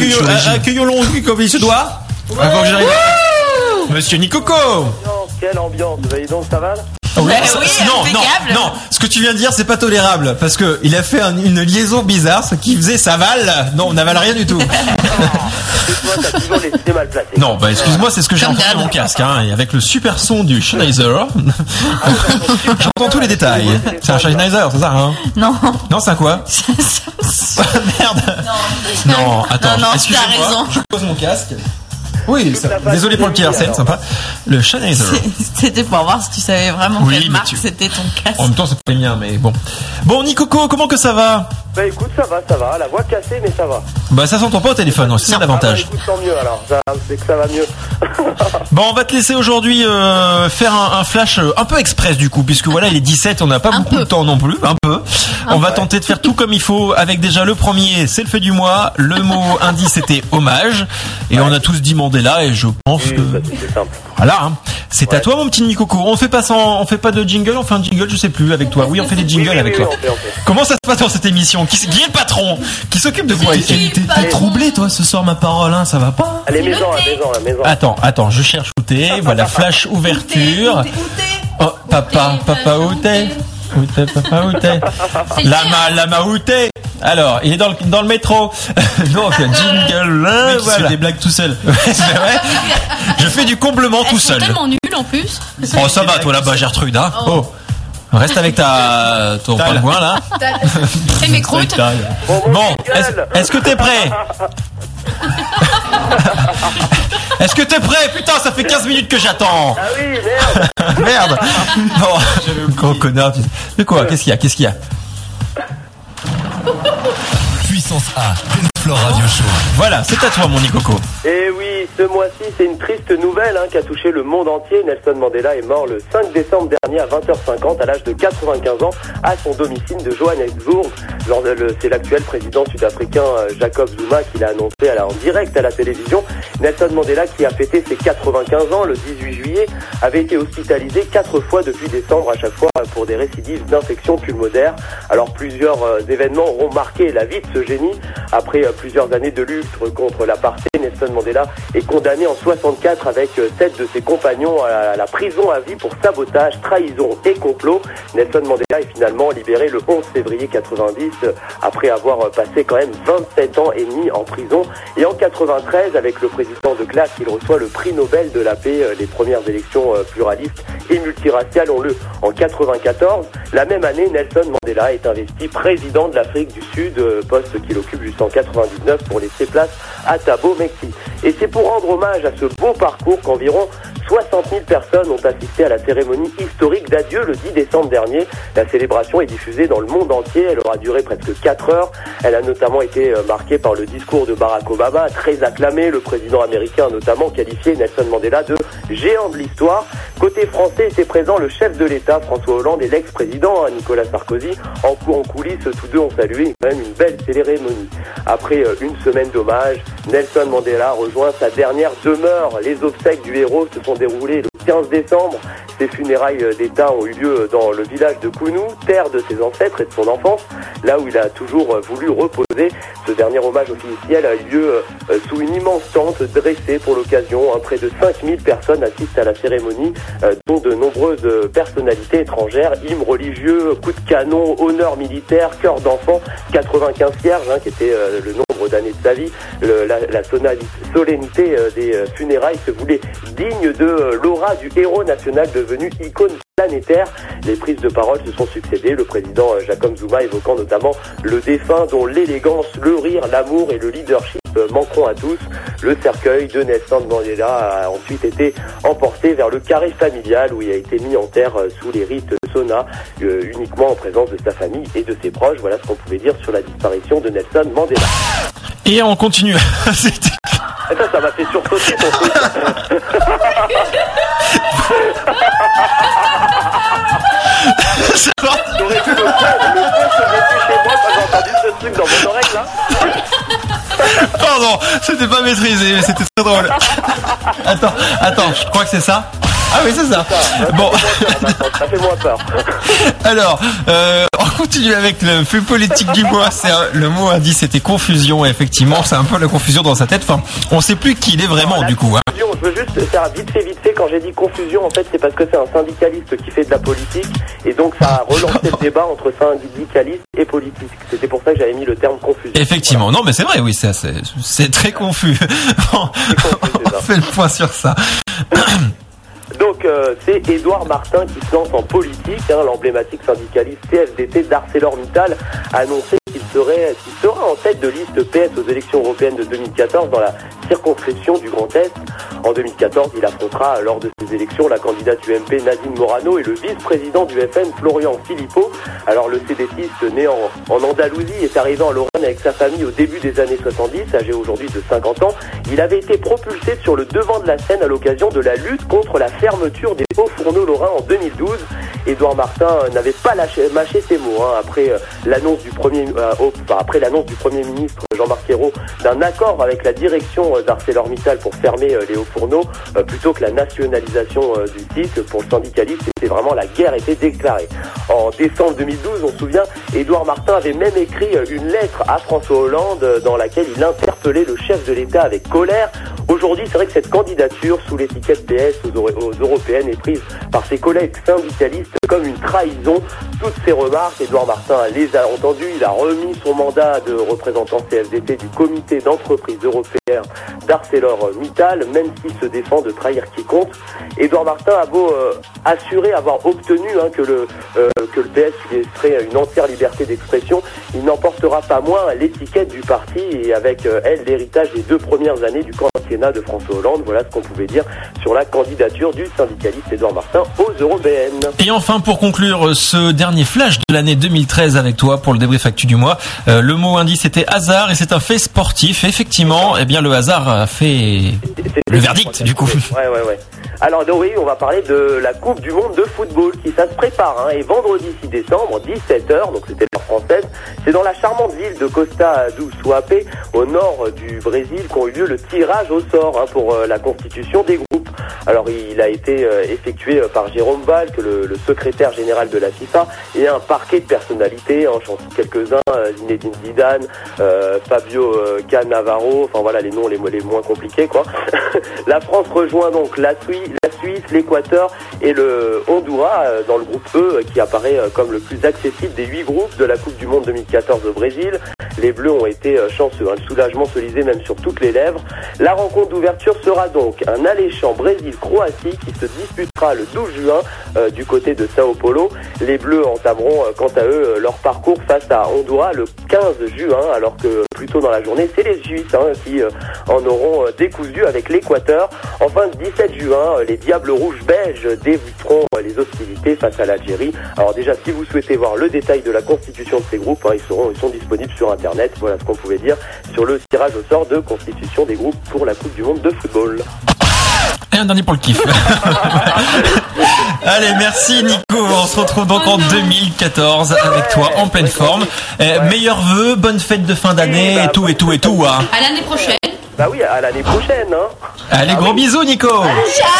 accueillons, accueillons-le comme il se doit. Avant que j'arrive. Monsieur Nicoco. Quelle ambiance, vous voyez donc, ça va là? Oui, Bah ça- oui, non, non, non. Ce que tu viens de dire, c'est pas tolérable parce que il a fait un- une liaison bizarre, ce qui faisait ça vale. Non, on n'avale rien du tout. Non, bah excuse-moi, c'est ce que j'ai entendu mon casque, hein, et avec le super son du Schneider. J'entends tous les détails. C'est un Schneider, c'est ça, hein Non. Non, c'est un quoi Merde. Non, attends, Non, non, excusez-moi. t'as raison. Je pose mon casque. Oui, ça- désolé pour le petit alors. sympa. Le Schneider. C'était pour voir si tu savais vraiment Oui, quelle marque tu- c'était ton casque. En même temps, c'est pas le mien, mais bon. Bon, Nicoco, comment que ça va? Bah écoute, ça va, ça va. La voix cassée, mais ça va. Bah, ça s'entend pas au téléphone, c'est ça Ah bah l'avantage. écoute, tant mieux alors. C'est que ça va mieux. Bon, on va te laisser aujourd'hui euh, faire un, un flash euh, un peu express du coup, puisque voilà, il est 17, on n'a pas Un beaucoup peu. de temps non plus, un peu. on va tenter de faire tout comme il faut, avec déjà le premier, c'est le fait du mois, le mot indice c'était hommage, et on a tous dit Mandela, et je pense Oui, que... ça. Voilà, hein. c'est à toi mon petit Nicoco. On fait pas sans, on fait pas de jingle, on fait un jingle, je sais plus, avec toi. Oui, on fait des jingles Oui, oui, avec oui, toi. on fait, on fait. Comment ça se passe dans cette émission qui, qui est le patron Qui s'occupe de quoi T'es t'es troublé toi ce soir ma parole hein, ça va pas Allez, maison, la maison, la maison. Attends, attends, je cherche où t'es. Voilà, flash ouverture. Oh, papa, papa, où t'es Où t'es, papa, où t'es Lama, lama, où t'es Alors, il est dans le, dans le métro. Donc, jingle, là, Mec, il se fait voilà. des blagues tout seul. Ouais, c'est vrai. Je fais du comblement tout seul. tellement nulles en plus. Oh, ça va, toi là-bas, Gertrude, hein Oh. Reste avec ta, ton pingouin, là. Et mes croûtes. Bon, est-ce que t'es prêt? Est-ce que t'es prêt? Putain, ça fait 15 minutes que j'attends Ah oui, merde. Merde Non, j'avais le gros connard. Mais quoi? Qu'est-ce qu'il y a? Qu'est-ce qu'il y a? Puissance A, Floor Radio Show. Voilà, c'est à toi, mon Nicoco. Et oui, ce mois-ci, c'est une triste nouvelle hein, qui a touché le monde entier. Nelson Mandela est mort le 5 décembre dernier à 20h50 à l'âge de 95 ans à son domicile de Johannesburg. C'est l'actuel président sud-africain euh, Jacob Zuma qui l'a annoncé en direct à la télévision. Nelson Mandela, qui a fêté ses 95 ans le 18 juillet, avait été hospitalisé quatre fois depuis décembre, à chaque fois pour des récidives d'infections pulmonaires. Alors plusieurs euh, événements auront marqué la vie de ce génie. Après euh, plusieurs années de lutte contre l'apartheid, Nelson Mandela est condamné en 64 avec euh, sept de ses compagnons à la prison à vie pour sabotage, trahison et complot. Nelson Mandela est finalement libéré le 11 février 90 euh, après avoir euh, passé quand même 27 ans et demi en prison. Et en 93, avec le président de classe, il reçoit le prix Nobel de la paix, les premières élections pluralistes et multiraciales ont lieu en 94. La même année, Nelson Mandela est investi président de l'Afrique du Sud, poste qu'il occupe jusqu'en 99 pour laisser place à Thabo Mbeki. Et c'est pour rendre hommage à ce beau parcours qu'environ 60 000 personnes ont assisté à la cérémonie historique d'adieu le 10 décembre dernier. La célébration est diffusée dans le monde entier. Elle aura duré presque 4 heures. Elle a notamment été euh, marquée par le discours de Barack Obama, très acclamé. Le président américain a notamment qualifié Nelson Mandela de géant de l'histoire. Côté français était présent le chef de l'État, François Hollande, et l'ex-président, hein, Nicolas Sarkozy. En, cou- en coulisses, tous deux ont salué quand même une belle cérémonie. Après euh, une semaine d'hommage, Nelson Mandela rejoint sa dernière demeure. Les obsèques du héros se sont déroulées le 15 décembre. Ses funérailles euh, d'État ont eu lieu dans le village de Kounou, terre de ses ancêtres et de son enfance, là où il a toujours euh, voulu reposer. Ce dernier hommage officiel a eu lieu euh, sous une immense tente dressée pour l'occasion. Hein, Près de 5000 personnes assistent à la cérémonie, dont de nombreuses personnalités étrangères, hymnes religieux, coups de canon, honneurs militaires, chœurs d'enfants, 95 cierges, hein, qui était le nombre d'années de sa vie. La, la solennité des funérailles se voulait digne de l'aura du héros national devenu icône planétaire. Les prises de parole se sont succédées, le président euh, Jacob Zuma évoquant notamment le défunt dont l'élégance, le rire, l'amour et le leadership manqueront à tous. Le cercueil de Nelson Mandela a ensuite été emporté vers le carré familial où il a été mis en terre euh, sous les rites sauna, euh, uniquement en présence de sa famille et de ses proches. Voilà ce qu'on pouvait dire sur la disparition de Nelson Mandela. Et on continue. Ça, ça m'a fait sursauter ton truc. Pardon, c'était pas maîtrisé, mais c'était très drôle. Attends, attends, je crois que c'est ça. Ah oui, c'est ça. Bon, Ça fait moins peur. alors, euh, continue avec le fait politique du mois. C'est un- le mot indice, c'était confusion. Effectivement, c'est un peu la confusion dans sa tête. Enfin, on sait plus qui il est vraiment du coup. hein. Je veux juste faire vite fait, vite fait. Quand j'ai dit confusion, en fait, c'est parce que c'est un syndicaliste qui fait de la politique. Et donc, ça a relancé le débat entre syndicaliste et politique. C'était pour ça que j'avais mis le terme confusion. Effectivement, non, mais c'est vrai, oui, c'est très confus. on c'est ça. fait le point sur ça. Donc euh, c'est Édouard Martin qui se lance en politique. hein. L'emblématique syndicaliste CFDT d'ArcelorMittal a annoncé qu'il sera en tête de liste PS aux élections européennes de 2014 dans la circonscription du Grand Est. En 2014, il affrontera lors de ces élections la candidate UMP Nadine Morano et le vice-président du FN Florian Philippot. Alors le CDTiste né en, Andalousie est arrivé en Lorraine avec sa famille au début des années 70, âgé aujourd'hui de 50 ans. Il avait été propulsé sur le devant de la scène à l'occasion de la lutte contre la fermeture des hauts fourneaux lorrains en 2012. Édouard Martin n'avait pas mâché ses mots hein, après euh, l'annonce du premier euh, après l'annonce du premier ministre Jean-Marc Ayrault d'un accord avec la direction euh, d'ArcelorMittal pour fermer euh, les hauts fourneaux euh, plutôt que la nationalisation euh, du site pour le syndicaliste c'était vraiment la guerre était déclarée. En décembre 2012, on se souvient, Édouard Martin avait même écrit une lettre à François Hollande dans laquelle il interpellait le chef de l'État avec colère. Aujourd'hui, c'est vrai que cette candidature sous l'étiquette PS aux, euro- aux européennes est prise par ses collègues syndicalistes comme une trahison. Toutes ces remarques, Édouard Martin les a entendues. Il a remis son mandat de représentant CFDT du comité d'entreprise européen d'ArcelorMittal, même s'il se défend de trahir quiconque. Édouard Martin a beau euh, assurer avoir obtenu hein, que, le, euh, que le PS lui laisserait une entière liberté d'expression, il n'emportera pas moins l'étiquette du parti et avec euh, elle l'héritage des deux premières années du quinquennat de François Hollande. Voilà ce qu'on pouvait dire sur la candidature du syndicaliste Édouard Martin aux européennes. Et enfin, pour conclure ce dernier flash de l'année 2013 avec toi pour le débrief actu du mois, euh, le mot indice était hasard et c'est un fait sportif. Effectivement, eh bien le hasard a fait le verdict du coup. Ouais, ouais, ouais. Alors oui, on va parler de la Coupe du Monde de football qui ça se prépare. Hein, et vendredi 6 décembre, 17h, donc c'était l'heure française, c'est dans la charmante ville de Costa do Suape, au nord du Brésil, qu'ont eu lieu le tirage au sort hein, pour euh, la constitution des groupes. Alors il a été euh, effectué euh, par Jérôme Valk, le, le secrétaire général de la FIFA, et un parquet de personnalités, en chanson quelques-uns, euh, Zinedine Zidane, Fabio Cannavaro, enfin voilà les noms les, moins compliqués quoi. la France rejoint donc la Suisse, l'Équateur et le Honduras dans le groupe E qui apparaît comme le plus accessible des huit groupes de la Coupe du Monde 2014 au Brésil. Les Bleus ont été euh, chanceux, hein. le soulagement se lisait même sur toutes les lèvres. La rencontre d'ouverture sera donc un alléchant Brésil-Croatie qui se disputera le 12 juin euh, du côté de Sao Paulo. Les Bleus entameront euh, quant à eux leur parcours face à Honduras le 15 juin, alors que plus tôt dans la journée, c'est les Suisses hein, qui euh, en auront euh, décousu avec l'Équateur. Enfin, le 17 juin, euh, les Diables Rouges belges débuteront euh, les hostilités face à l'Algérie. Alors déjà, si vous souhaitez voir le détail de la constitution de ces groupes, hein, ils, seront, ils sont disponibles sur Internet. Voilà ce qu'on pouvait dire sur le tirage au sort de constitution des groupes pour la Coupe du Monde de football. Et un dernier pour le kiff. Allez, merci Nico. On se retrouve donc en 2014 avec toi en pleine forme. Euh, Meilleurs vœux, bonne fête de fin d'année et tout et tout et tout. hein. À l'année prochaine. Bah oui, à l'année prochaine. Hein. Allez, gros bisous Nico.